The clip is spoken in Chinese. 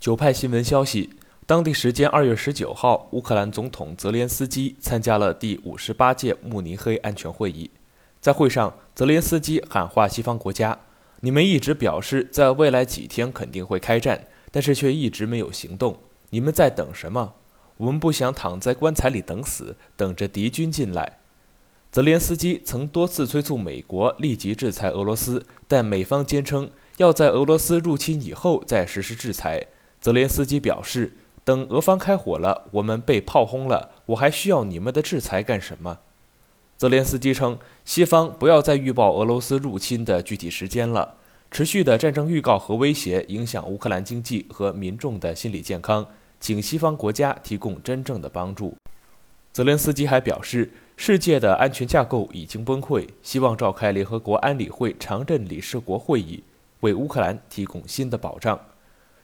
九派新闻消息，当地时间二月十九号，乌克兰总统泽连斯基参加了第五十八届慕尼黑安全会议。在会上，泽连斯基喊话西方国家：“你们一直表示在未来几天肯定会开战，但是却一直没有行动。你们在等什么？我们不想躺在棺材里等死，等着敌军进来。”泽连斯基曾多次催促美国立即制裁俄罗斯，但美方坚称要在俄罗斯入侵以后再实施制裁。泽连斯基表示：“等俄方开火了，我们被炮轰了，我还需要你们的制裁干什么？”泽连斯基称，西方不要再预报俄罗斯入侵的具体时间了。持续的战争预告和威胁影响乌克兰经济和民众的心理健康，请西方国家提供真正的帮助。泽连斯基还表示，世界的安全架构已经崩溃，希望召开联合国安理会常任理事国会议，为乌克兰提供新的保障。